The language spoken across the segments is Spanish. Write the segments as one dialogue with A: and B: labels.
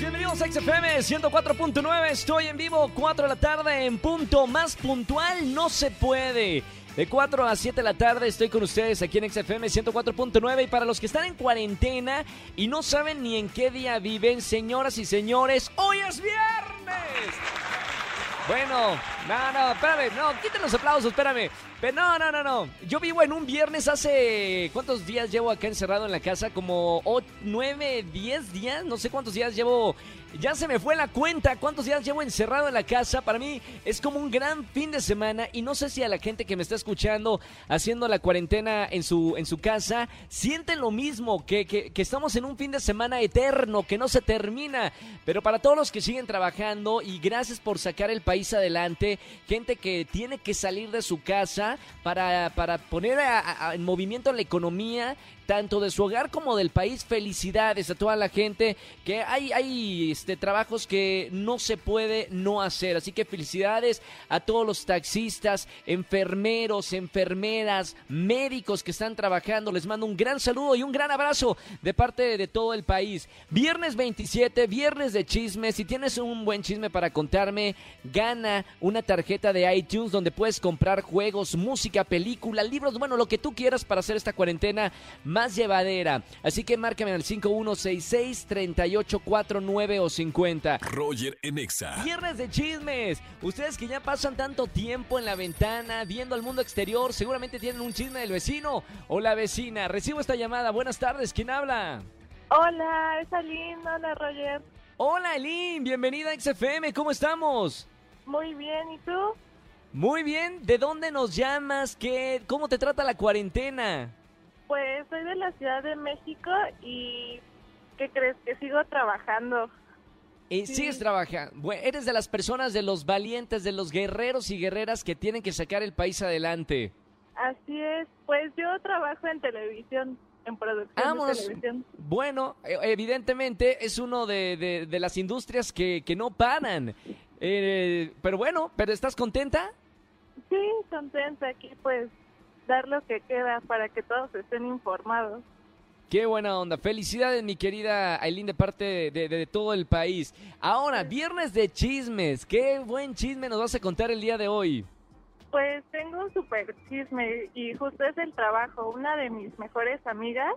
A: bienvenidos a XFM 104.9. Estoy en vivo, 4 de la tarde en punto. Más puntual no se puede. De 4 a 7 de la tarde estoy con ustedes aquí en XFM 104.9 y para los que están en cuarentena y no saben ni en qué día viven, señoras y señores, hoy es viernes. Bueno, no, no, espérame, no, quiten los aplausos, espérame. Pero no, no, no, no. Yo vivo en un viernes hace. ¿Cuántos días llevo acá encerrado en la casa? Como 9, 10 días. No sé cuántos días llevo. Ya se me fue la cuenta. ¿Cuántos días llevo encerrado en la casa? Para mí es como un gran fin de semana. Y no sé si a la gente que me está escuchando haciendo la cuarentena en su, en su casa sienten lo mismo. Que, que, estamos en un fin de semana eterno. Que no se termina. Pero para todos los que siguen trabajando. Y gracias por sacar el país adelante. Gente que tiene que salir de su casa para, para poner en movimiento la economía tanto de su hogar como del país. Felicidades a toda la gente que hay, hay este, trabajos que no se puede no hacer. Así que felicidades a todos los taxistas, enfermeros, enfermeras, médicos que están trabajando. Les mando un gran saludo y un gran abrazo de parte de todo el país. Viernes 27, viernes de chismes. Si tienes un buen chisme para contarme, gana una tarjeta de iTunes donde puedes comprar juegos, música, película, libros, bueno, lo que tú quieras para hacer esta cuarentena más llevadera. Así que márcame al 5166-3849 o 50.
B: Roger en Exa.
A: Viernes de chismes. Ustedes que ya pasan tanto tiempo en la ventana viendo al mundo exterior, seguramente tienen un chisme del vecino o la vecina. Recibo esta llamada. Buenas tardes. ¿Quién habla?
C: Hola, es Aline. Hola, Roger.
A: Hola, Elin. Bienvenida a XFM. ¿Cómo estamos?
C: Muy bien, ¿y tú?
A: Muy bien. ¿De dónde nos llamas? ¿Qué? ¿Cómo te trata la cuarentena?
C: Pues soy de la Ciudad de México y ¿qué crees? Que sigo trabajando.
A: Eh,
C: Sí.
A: Sigues trabajando. Bueno, eres de las personas, de los valientes, de los guerreros y guerreras que tienen que sacar el país adelante.
C: Así es, pues yo trabajo en televisión, en producción de televisión.
A: Bueno, eh, evidentemente es uno de, de- de las industrias que, que no paran. Eh, pero bueno, ¿pero estás contenta?
C: Sí, contenta aquí, pues dar lo que queda para que todos estén informados.
A: Qué buena onda. Felicidades, mi querida Aileen, de parte de, de- de todo el país. Ahora, viernes de chismes. Qué buen chisme nos vas a contar el día de hoy.
C: Pues tengo un super chisme y justo es el trabajo. Una de mis mejores amigas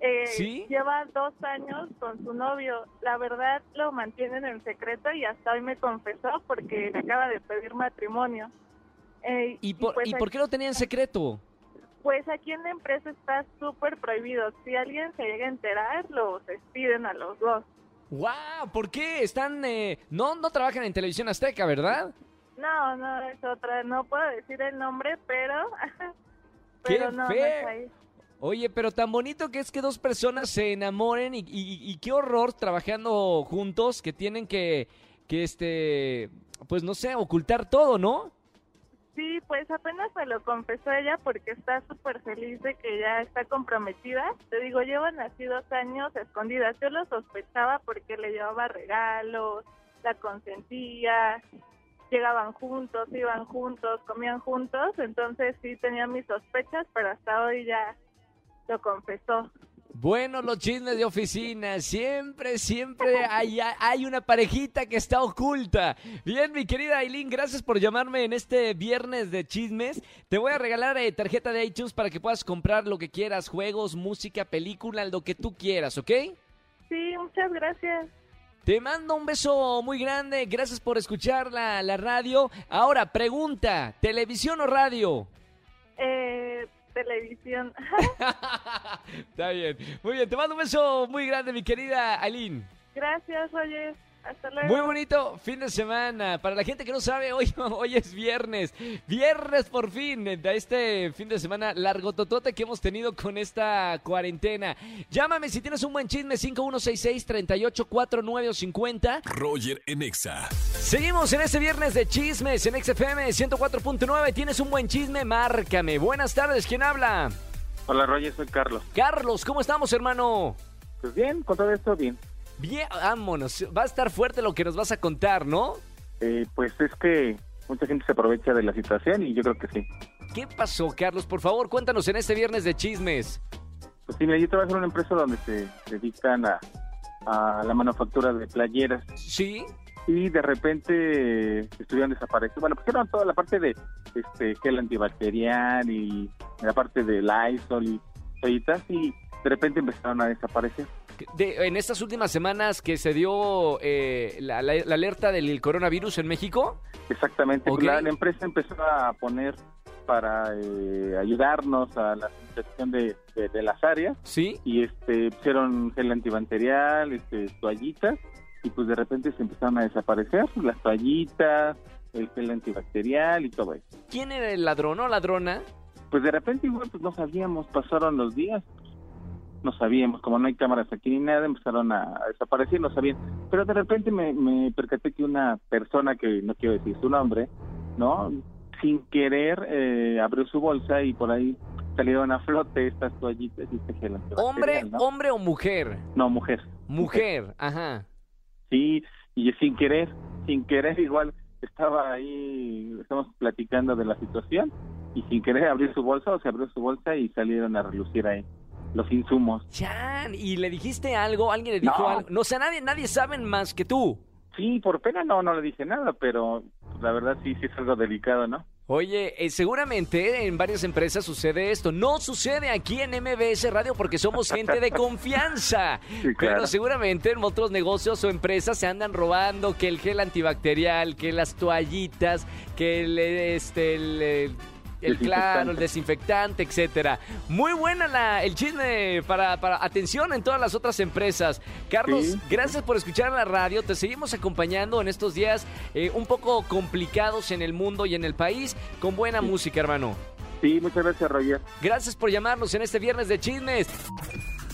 C: eh,
A: ¿Sí?
C: lleva dos años con su novio. La verdad lo mantienen en secreto y hasta hoy me confesó porque le acaba de pedir matrimonio. Eh,
A: ¿Y por,
C: pues,
A: ¿y por qué lo tenía en secreto?
C: Pues aquí en la empresa está súper prohibido. Si alguien se llega a enterar, los despiden a los dos.
A: ¡Wow! ¿Por qué? Están... eh, no, no trabajan en Televisión Azteca, ¿verdad?
C: No, no, es otra. No puedo decir el nombre, pero...
A: ¡Qué
C: pero no, no ahí.
A: Oye, pero tan bonito que es que dos personas se enamoren y, y- y qué horror trabajando juntos que tienen que, que este, pues no sé, ocultar todo, ¿no?
C: Sí, pues apenas me lo confesó ella porque está súper feliz de que ya está comprometida. Te digo, llevan así dos años escondidas. Yo lo sospechaba porque le llevaba regalos, la consentía, llegaban juntos, iban juntos, comían juntos. Entonces sí tenía mis sospechas, pero hasta hoy ya lo confesó.
A: Bueno, los chismes de oficina, siempre, siempre hay, hay una parejita que está oculta. Bien, mi querida Aileen, gracias por llamarme en este viernes de chismes. Te voy a regalar eh, tarjeta de iTunes para que puedas comprar lo que quieras, juegos, música, película, lo que tú quieras, ¿ok?
C: Sí, muchas gracias.
A: Te mando un beso muy grande, gracias por escuchar la, la radio. Ahora, pregunta, ¿televisión o radio?
C: Eh, televisión.
A: Está bien, muy bien, te mando un beso muy grande, mi querida Aileen.
C: gracias, Roger. Hasta luego.
A: Muy bonito fin de semana. Para la gente que no sabe, hoy, hoy es viernes. Viernes por fin de este fin de semana largo totote que hemos tenido con esta cuarentena. Llámame si tienes un buen chisme 5166 3849 50.
B: Roger en Exa.
A: Seguimos en este viernes de chismes en XFM 104.9. ¿Tienes un buen chisme? Márcame. Buenas tardes, ¿quién habla?
D: Hola Roger, soy Carlos.
A: Carlos, ¿cómo estamos, hermano?
D: Pues bien, con todo esto bien.
A: Bien, vámonos. Va a estar fuerte lo que nos vas a contar, ¿no?
D: Eh, pues es que mucha gente se aprovecha de la situación y yo creo que sí.
A: ¿Qué pasó, Carlos? Por favor, cuéntanos en este viernes de chismes.
D: Pues sí, mira, yo trabajo en una empresa donde se dedican a, a la manufactura de playeras
A: ¿Sí?
D: y de repente estuvieron desaparecidos. Bueno, pusieron toda la parte de este gel antibacterial y la parte de Lysol y toallitas y de repente empezaron a desaparecer.
A: De- en estas últimas semanas que se dio eh, la, la- la alerta del coronavirus en México.
D: Exactamente, pues la, la empresa empezó a poner para eh, ayudarnos a la de, de- de las áreas
A: ¿Sí?
D: y este pusieron gel antibacterial, este, toallitas y pues de repente se empezaron a desaparecer las toallitas, el gel antibacterial y todo eso.
A: ¿Quién era el ladrón o ladrona?
D: Pues de repente igual pues no sabíamos, pasaron los días, no sabíamos, como no hay cámaras aquí ni nada, empezaron a, desaparecer, no sabían. Pero de repente me, me percaté que una persona, que no quiero decir su nombre, ¿no? Sin querer eh, abrió su bolsa y por ahí salieron a flote estas toallitas y este gel
A: ¿Hombre,
D: ¿no?
A: hombre o mujer?
D: No, mujer.
A: Mujer, ajá.
D: Sí, y sin querer, sin querer igual estaba ahí, estamos platicando de la situación y sin querer abrió su bolsa o se abrió su bolsa y salieron a relucir ahí los insumos.
A: Chan, ¿y le dijiste algo? ¿Alguien le dijo
D: No.
A: algo? No, o sea, nadie, nadie sabe más que tú.
D: Sí, por pena no, no le dije nada, pero la verdad sí, sí es algo delicado, ¿no?
A: Oye, eh, seguramente en varias empresas sucede esto. No sucede aquí en MBS Radio porque somos gente de confianza.
D: Sí, claro.
A: Pero seguramente en otros negocios o empresas se andan robando que el gel antibacterial, que las toallitas, que el, este, el, el claro, el desinfectante, etcétera. Muy buena la, el chisme para, para atención en todas las otras empresas. Carlos,
D: Sí.
A: gracias por escuchar la radio. Te seguimos acompañando en estos días eh, un poco complicados en el mundo y en el país con buena música, hermano.
D: Sí, muchas gracias, Roger.
A: Gracias por llamarnos en este viernes de chismes.